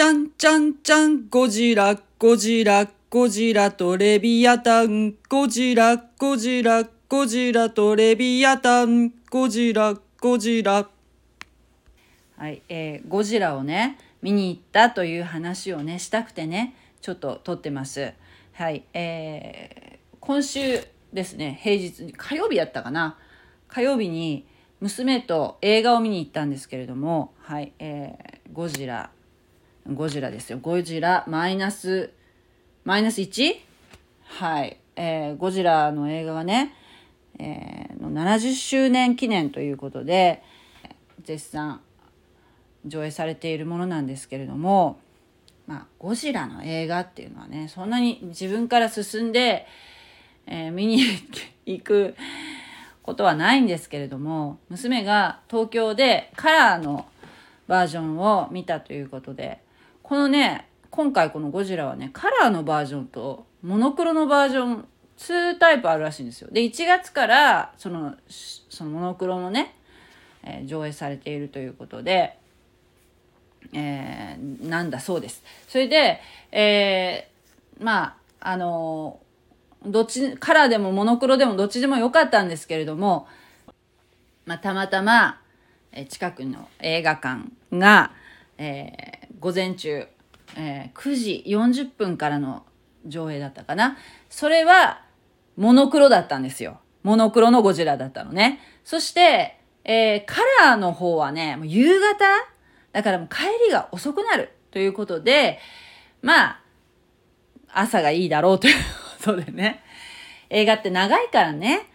ちゃんちゃんちゃん、ゴジラ、ゴジラ、ゴジラとレビアタン、ゴジラ、ゴジラ、ゴジラとレビアタン、ゴジラ、ゴジラ。はい、えーゴジラをね見に行ったという話をねしたくてねちょっと撮ってます。はい、えー今週ですね平日に火曜日やったかな火曜日に娘と映画を見に行ったんですけれどもはい、えーゴジラゴジラですよゴジラマイナスマイナス 1? はい、えーゴジラの映画がね、えーの70周年記念ということで絶賛上映されているものなんですけれども、まあ、ゴジラの映画っていうのはねそんなに自分から進んで、えー見に行くことはないんですけれども娘が東京でカラーのバージョンを見たということでこのね今回このゴジラはねカラーのバージョンとモノクロのバージョン2タイプあるらしいんですよ。で1月からそのそのモノクロのね、えー上映されているということで、えーなんだそうです。それで、えーまああのーどっちカラーでもモノクロでもどっちでもよかったんですけれども、まあ、たまたま、え近くの映画館が、えー午前中、えー9時40分からの上映だったかな。それはモノクロだったんですよ。モノクロのゴジラだったのね。そして、えーカラーの方はね、もう夕方？だからもう帰りが遅くなるということで、まあ、朝がいいだろうということでね。映画って長いからね。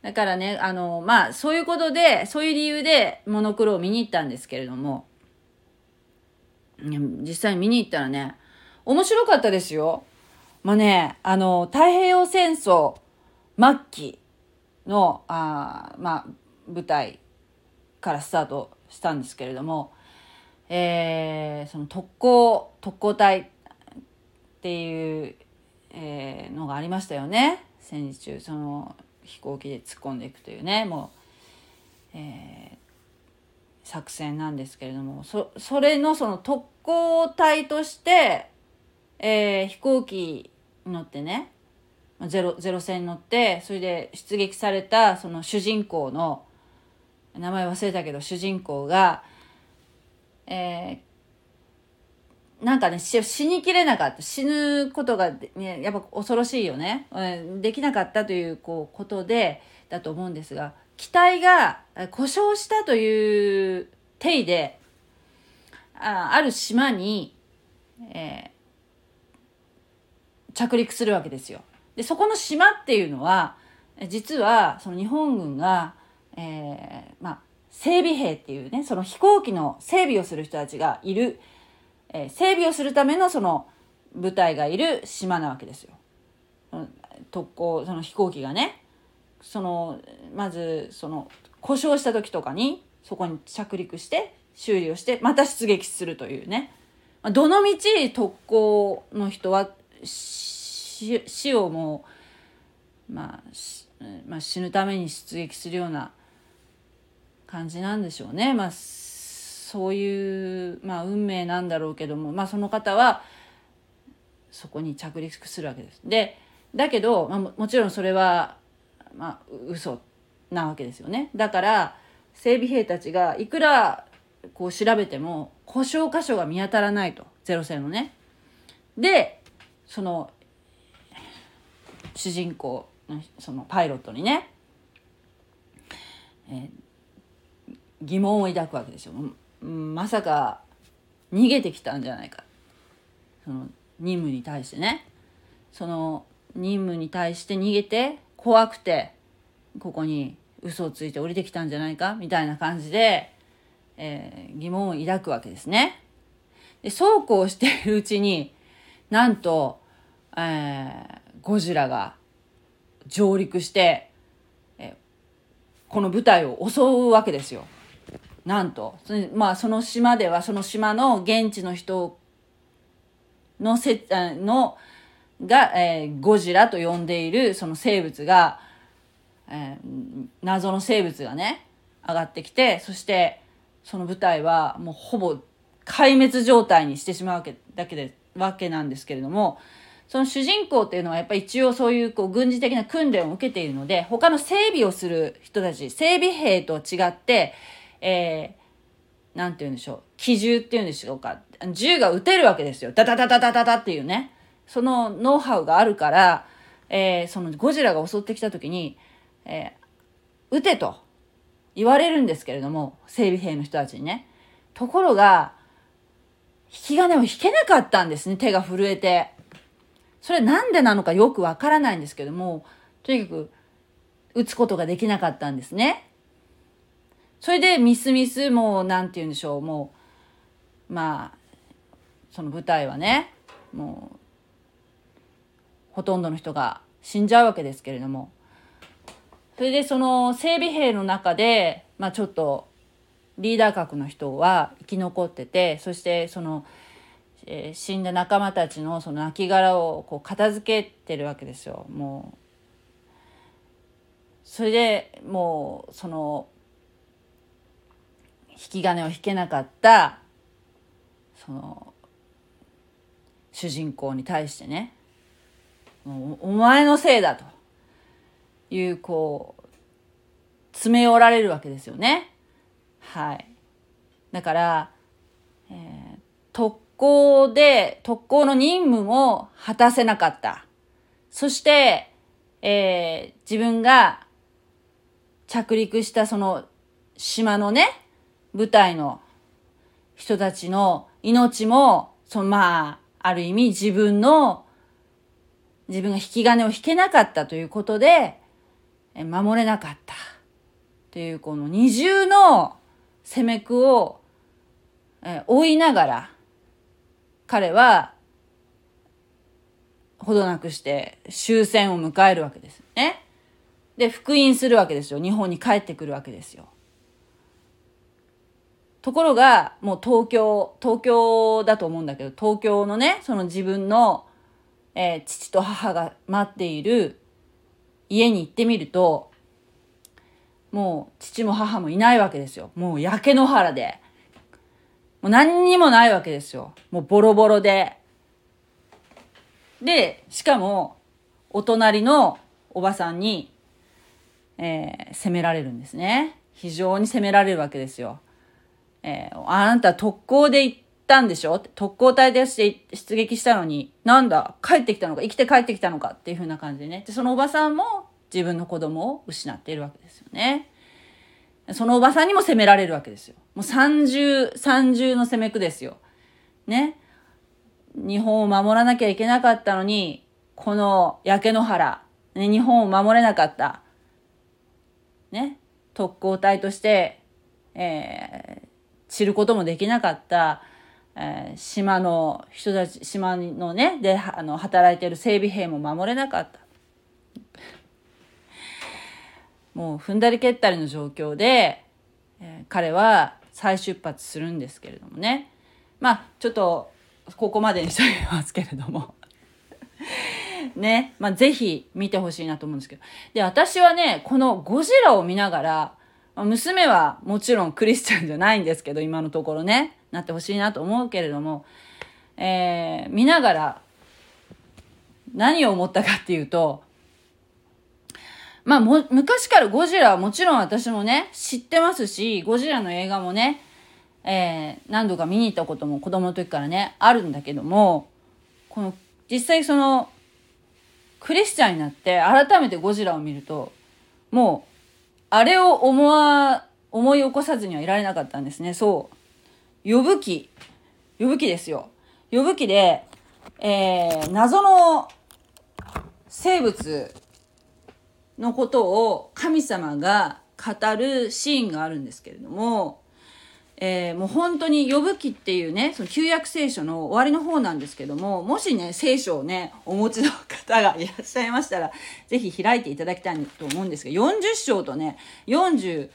だからね、あの、まあ、そういうことで、そういう理由でモノクロを見に行ったんですけれども、実際見に行ったらね、面白かったですよ。まあね、あの、太平洋戦争末期の、あまあ、舞台からスタートしたんですけれども、えーその特攻、特攻隊っていう、えーのがありましたよね。戦時中、その飛行機で突っ込んでいくというね、もう、え作戦なんですけれども、そ、それのその特攻隊として、えー飛行機に乗ってね、まあゼロ、ゼロ戦に乗って、それで出撃されたその主人公の、名前忘れたけど主人公が、えーなんかね、死にきれなかった。死ぬことが、ね、やっぱ恐ろしいよね。できなかったという、こう、ことで、だと思うんですが、機体が故障したという体で、あある島に、えー着陸するわけですよ。で、そこの島っていうのは、実は、その日本軍が、えーまあ、整備兵っていうね、その飛行機の整備をする人たちがいる、えー整備をするためのその部隊がいる島なわけですよ。特攻、その飛行機がね、その、まず、その、故障した時とかに、そこに着陸して、修理をして、また出撃するというね。どのみち特攻の人は、死をもう、まあ、まあ、死ぬために出撃するような感じなんでしょうね。まあ、そういう、まあ、運命なんだろうけども、まあ、その方は、そこに着陸するわけです。で、だけど、まあ、もちろんそれは、まあ、嘘なわけですよね。だから、整備兵たちがいくらこう調べても故障箇所が見当たらないと。ゼロ戦のね。で、その、主人公そのパイロットにね、えー疑問を抱くわけですよ。まさか逃げてきたんじゃないか。その任務に対してね。その任務に対して逃げて怖くてここに嘘をついて降りてきたんじゃないかみたいな感じで、えー疑問を抱くわけですね。でそうこうしているうちになんと、えーゴジラが上陸して、えーこの舞台を襲うわけですよ。なんと、まあその島ではその島の現地の人のせあのが、えーゴジラと呼んでいるその生物が、えー謎の生物がね上がってきてそしてその舞台はもうほぼ壊滅状態にしてしまうわけだけでわけなんですけれどもその主人公っていうのはやっぱり一応そういうこう軍事的な訓練を受けているので他の整備をする人たち整備兵と違ってえー、なんて言うんでしょう機銃っていうんでしょうか銃が撃てるわけですよ。ダダダダダダダっていうね。そのノウハウがあるから、えー、そのゴジラが襲ってきた時に、えー、撃てと言われるんですけれども整備兵の人たちにね。ところが引き金を引けなかったんですね手が震えて。それなんでなのかよくわからないんですけどもとにかく打つことができなかったんですね。それでミスミスもうなんて言うんでしょうもうまあその舞台はねもうほとんどの人が死んじゃうわけですけれどもそれでその整備兵の中で、まあ、ちょっとリーダー格の人は生き残っててそしてその、えー、死んだ仲間たちのその亡骸をこう片付けてるわけですよもう。それでもうその引き金を引けなかったその主人公に対してねお前のせいだというこう詰め寄られるわけですよね。はい。だから、えー、特攻で特攻の任務も果たせなかった。そして、えー、自分が着陸したその島のね、舞台の人たちの命も、そのまあ、ある意味自分の自分が引き金を引けなかったということで、守れなかった。というこの二重の攻めくを、追いながら、彼は、ほどなくして終戦を迎えるわけですね。で、復員するわけですよ。日本に帰ってくるわけですよ。ところが、もう東京、東京だと思うんだけど、東京のね、その自分のえー、父と母が待っている家に行ってみると、もう父も母もいないわけですよ。もう焼け野原で。もう何にもないわけですよ。もうボロボロで。で、しかも、お隣のおばさんに、えー、責められるんですね。非常に責められるわけですよ。えー、あなた特攻で行っったんでしょ？特攻隊でして出撃したのに、なんだ、帰ってきたのか、生きて帰ってきたのかっていう風な感じでね。で、そのおばさんも自分の子供を失っているわけですよね。そのおばさんにも責められるわけですよ。もう三重、三重の攻めくですよ。ね？日本を守らなきゃいけなかったのに、この焼け野原、ね、日本を守れなかった。ね？特攻隊として、えー、知ることもできなかったえー、島の人たち島のねであの働いてる整備兵も守れなかった。もう踏んだり蹴ったりの状況で、えー、彼は再出発するんですけれどもね。まあちょっとここまでにしておきますけれども。ね、まあ、ぜひ見てほしいなと思うんですけど。で私はねこのゴジラを見ながら娘はもちろんクリスチャンじゃないんですけど今のところね。なってほしいなと思うけれども、えー、見ながら何を思ったかっていうと、まあも、昔からゴジラはもちろん私もね、知ってますし、ゴジラの映画もね、えー、何度か見に行ったことも子供の時からね、あるんだけども、この、実際その、クリスチャンになって改めてゴジラを見ると、もう、あれを思わ、思い起こさずにはいられなかったんですね。そう。呼ぶ記。呼ぶ記ですよ。呼ぶ記で、えー、謎の生物のことを神様が語るシーンがあるんですけれども、えー、もう本当に呼ぶ記っていうね、その旧約聖書の終わりの方なんですけども、もしね、聖書をね、お持ちの方がいらっしゃいましたら、ぜひ開いていただきたいと思うんですが、40章とね、41、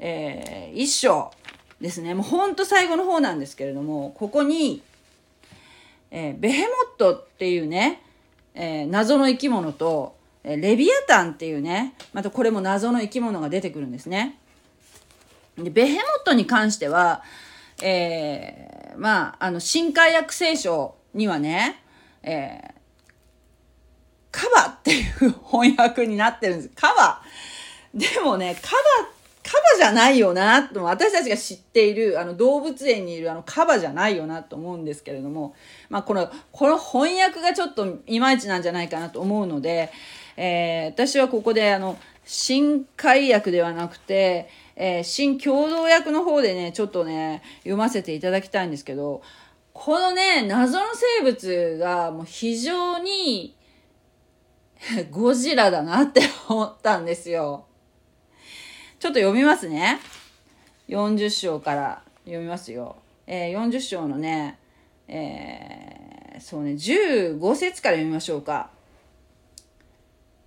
えー、章ですねもうほんと最後の方なんですけれどもここに、えー、ベヘモットっていうね、えー、謎の生き物と、えー、レビアタンっていうねまたこれも謎の生き物が出てくるんですね。でベヘモットに関しては、えー、まあ、あの、新海約聖書にはね、えー、カバっていう翻訳になってるんです。カバ。でもね、カバ、カカバじゃないよな、と私たちが知っている、あの、動物園にいるあの、カバじゃないよな、と思うんですけれども、まあ、この、この翻訳がちょっといまいちなんじゃないかなと思うので、えー、私はここであの、新海訳ではなくて、えー、新共同訳の方でね、ちょっとね、読ませていただきたいんですけど、このね、謎の生物がもう非常に ゴジラだなって思ったんですよ。ちょっと読みますね。40章から読みますよ。えー、40章のね、えー、そうね、15節から読みましょうか。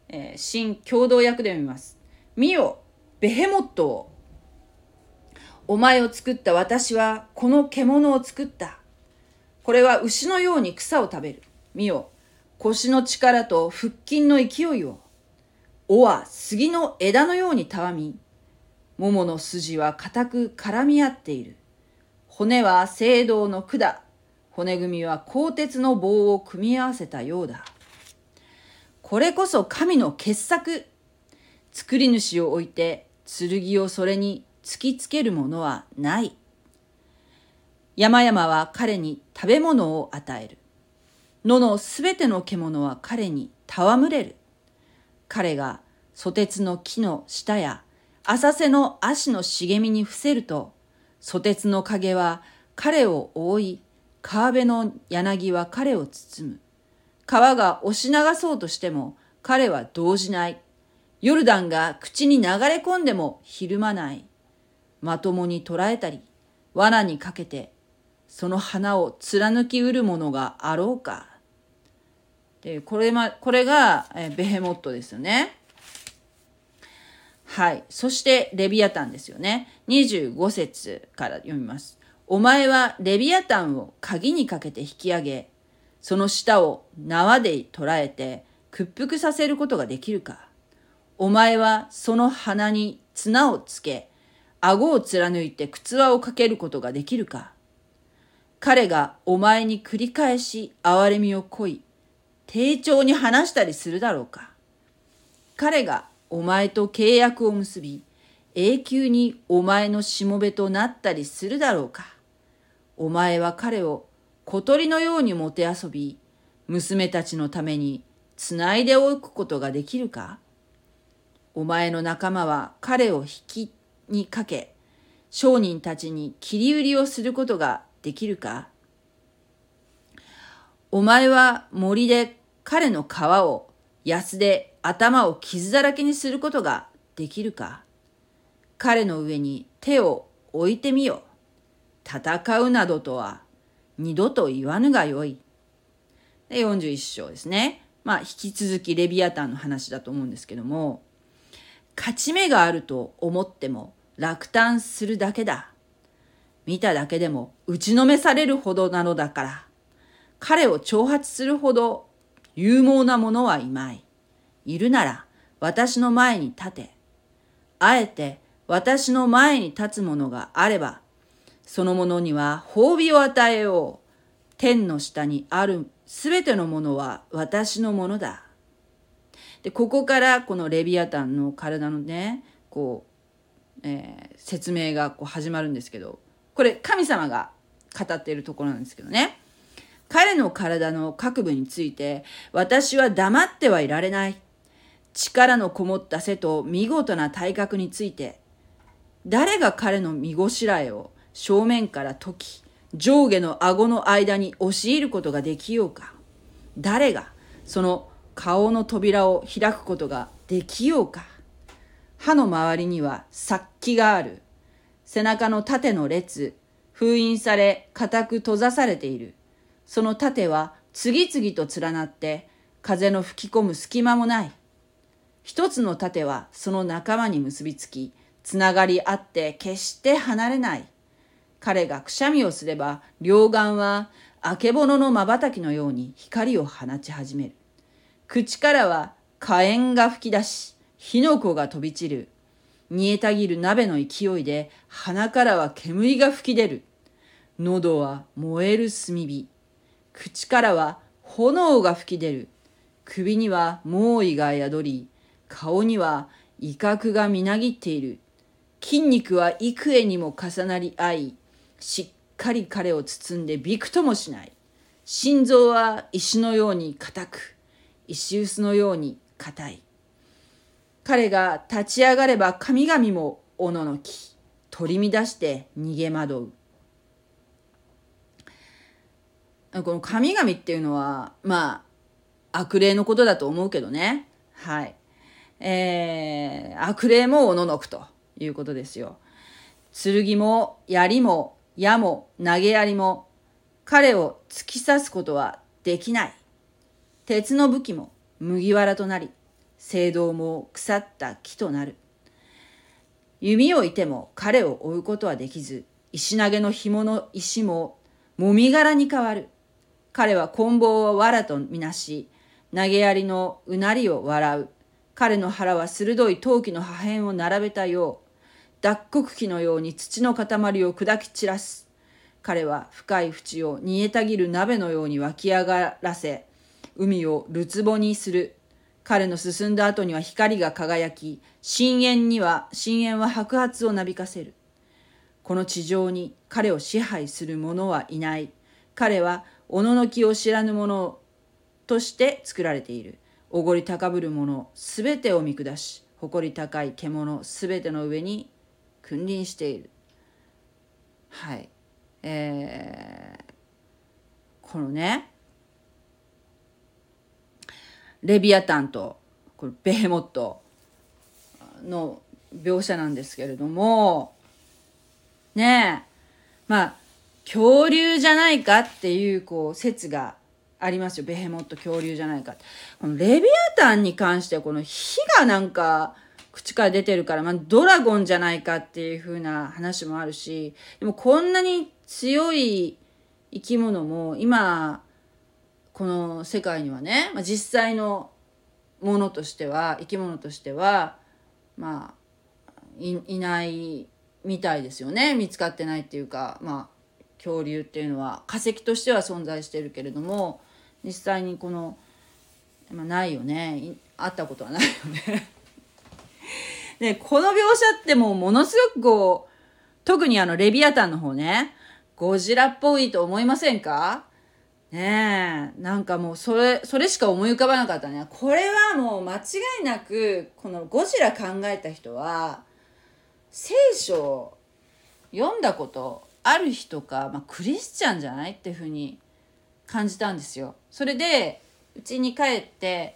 えー、新共同訳で読みます。見よ、ベヘモットを。お前を作った私はこの獣を作った。これは牛のように草を食べる。見よ、腰の力と腹筋の勢いを。尾は杉の枝のようにたわみ、桃の筋は固く絡み合っている。骨は青銅の管、骨組みは鋼鉄の棒を組み合わせたようだ。これこそ神の傑作。作り主を置いて剣をそれに突きつけるものはない。山々は彼に食べ物を与える。野のすべての獣は彼に戯れる。彼がソテツの木の下や浅瀬の足の茂みに伏せると、ソテツの影は彼を覆い、川辺の柳は彼を包む。川が押し流そうとしても彼は動じない。ヨルダンが口に流れ込んでもひるまない。まともに捕らえたり、罠にかけて、その花を貫きうるものがあろうか。で、これま、これが、えベヘモットですよね。はい。そして、レビアタンですよね。25節から読みます。お前はレビアタンを鍵にかけて引き上げ、その舌を縄で捉えて屈服させることができるか。お前はその鼻に綱をつけ、顎を貫いて靴輪をかけることができるか。彼がお前に繰り返し憐れみをこい、丁重に話したりするだろうか。彼がお前と契約を結び、永久にお前のしもべとなったりするだろうか。お前は彼を小鳥のようにもてあそび、娘たちのためにつないでおくことができるかお前の仲間は彼を引きにかけ、商人たちに切り売りをすることができるかお前は森で彼の皮を安で頭を傷だらけにすることができるか彼の上に手を置いてみよ。戦うなどとは二度と言わぬがよい。で、41章ですね。まあ、引き続きレビアタンの話だと思うんですけども、勝ち目があると思っても落胆するだけだ。見ただけでも打ちのめされるほどなのだから。彼を挑発するほど勇猛な者はいまい。いるなら私の前に立て。あえて私の前に立つ者があれば、その者には褒美を与えよう。天の下にあるすべてのものは私のものだ。で、ここからこのレビアタンの体のね、こう、えー、説明がこう始まるんですけど、これ神様が語っているところなんですけどね。彼の体の各部について、私は黙ってはいられない。力のこもった背と見事な体格について、誰が彼の見ごしらえを正面から解き、上下の顎の間に押し入ることができようか誰がその顔の扉を開くことができようか歯の周りには殺気がある。背中の縦の列、封印され、固く閉ざされている。その盾は次々と連なって、風の吹き込む隙間もない。一つの盾はその仲間に結びつき、つながり合って決して離れない。彼がくしゃみをすれば、両眼はあけぼのの瞬きのように光を放ち始める。口からは火炎が吹き出し、火の粉が飛び散る。煮えたぎる鍋の勢いで鼻からは煙が吹き出る。喉は燃える炭火。口からは炎が吹き出る。首には猛威が宿り、顔には威嚇がみなぎっている。筋肉は幾重にも重なり合い、しっかり彼を包んでびくともしない。心臓は石のように硬く、石臼のように硬い。彼が立ち上がれば神々もおののき、取り乱して逃げ惑う。この神々っていうのは、まあ、悪霊のことだと思うけどね。はい。えー、悪霊もおののくということですよ。剣も槍も矢も投げ槍も彼を突き刺すことはできない。鉄の武器も麦わらとなり、聖堂も腐った木となる。弓をいても彼を追うことはできず、石投げの紐の石ももみ殻に変わる。彼は棍棒を藁とみなし、投げやりのうなりを笑う。彼の腹は鋭い陶器の破片を並べたよう、脱穀機のように土の塊を砕き散らす。彼は深い淵を煮えたぎる鍋のように湧き上がらせ、海をるつぼにする。彼の進んだ後には光が輝き、深淵には、深淵は白髪をなびかせる。この地上に彼を支配する者はいない。彼はおののきを知らぬ者として作られている。おごり高ぶる者すべてを見下し、誇り高い獣すべての上に君臨している。はい。えー、このね、レビアタンとこれベヘモットの描写なんですけれども、ねえ、まあ、恐竜じゃないかっていうこう説がありますよ。ベヘモット恐竜じゃないか。このレビアタンに関してはこの火がなんか口から出てるから、まあ、ドラゴンじゃないかっていう風な話もあるし、でもこんなに強い生き物も今、この世界にはね、まあ、実際のものとしては、生き物としては、まあ、いいないみたいですよね。見つかってないっていうか、まあ、恐竜っていうのは化石としては存在してるけれども、実際にこの、まあ、ないよね。会ったことはないよね。でこの描写ってもうものすごくこう特にあのレビアタンの方ね。ゴジラっぽいと思いませんか？ねえ。なんかもうそれそれしか思い浮かばなかったね。これはもう間違いなくこのゴジラ考えた人は聖書を読んだことある人か、まあ、クリスチャンじゃないっていうふうに感じたんですよ。それでうちに帰って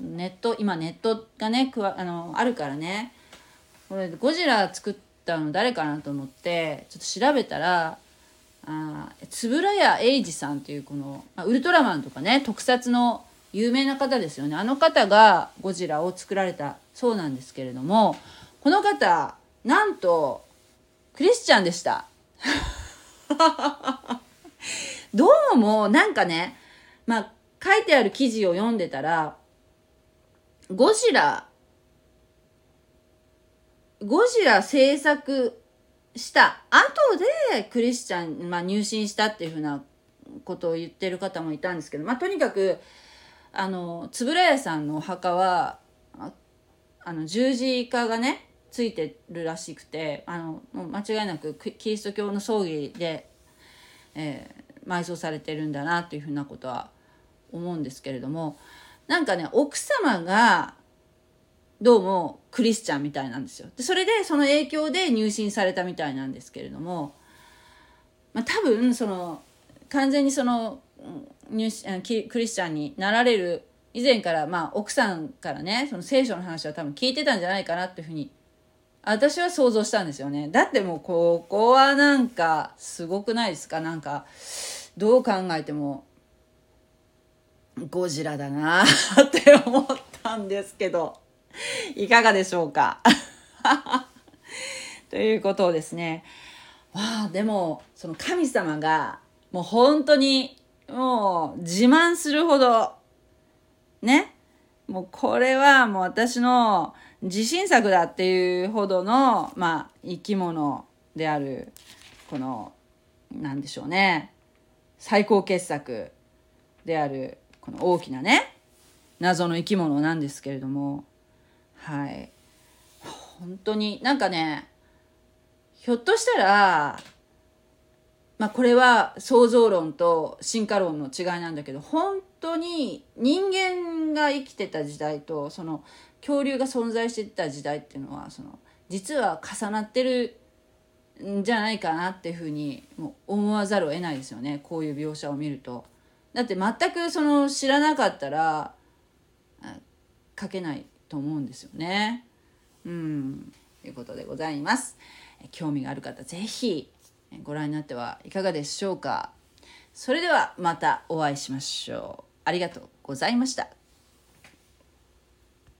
ネット今ネットがねくわあのあるからねこれゴジラ作ったの誰かなと思ってちょっと調べたらあ円谷英二さんっていうこのまウルトラマンとかね特撮の有名な方ですよねあの方がゴジラを作られたそうなんですけれどもこの方なんとクリスチャンでした。どうもなんかねまあ書いてある記事を読んでたらゴジラゴジラ制作した後でクリスチャン、まあ、入信したっていうふうなことを言ってる方もいたんですけど、まあ、とにかくあの円谷さんのお墓はあの十字架がねついてるらしくてあのもう間違いなくキリスト教の葬儀で、えー、埋葬されてるんだなというふうなことは思うんですけれどもなんかね奥様がどうもクリスチャンみたいなんですよ。でそれでその影響で入信されたみたいなんですけれども、まあ、多分その完全にその入クリスチャンになられる以前からまあ奥さんからねその聖書の話は多分聞いてたんじゃないかなっていうふうに私は想像したんですよね。だってもうここはなんかすごくないですか？なんかどう考えてもゴジラだな って思ったんですけど。いかがでしょうか？ということをですね。わあでもその神様がもう本当にもう自慢するほどね？もうこれはもう私の自信作だっていうほどのまあ生き物であるこのなんでしょうね。最高傑作であるこの大きなね謎の生き物なんですけれども。はい。本当になんかねひょっとしたらまあこれは創造論と進化論の違いなんだけど本当に人間が生きてた時代とその恐竜が存在してた時代っていうのはその実は重なってるんじゃないかなっていうふうにもう思わざるを得ないですよねこういう描写を見ると。だって全くその知らなかったら書けないと思うんですよね。うんということでございます。興味がある方是非ご覧になってはいかがでしょうか。それではまたお会いしましょう。ありがとうございました。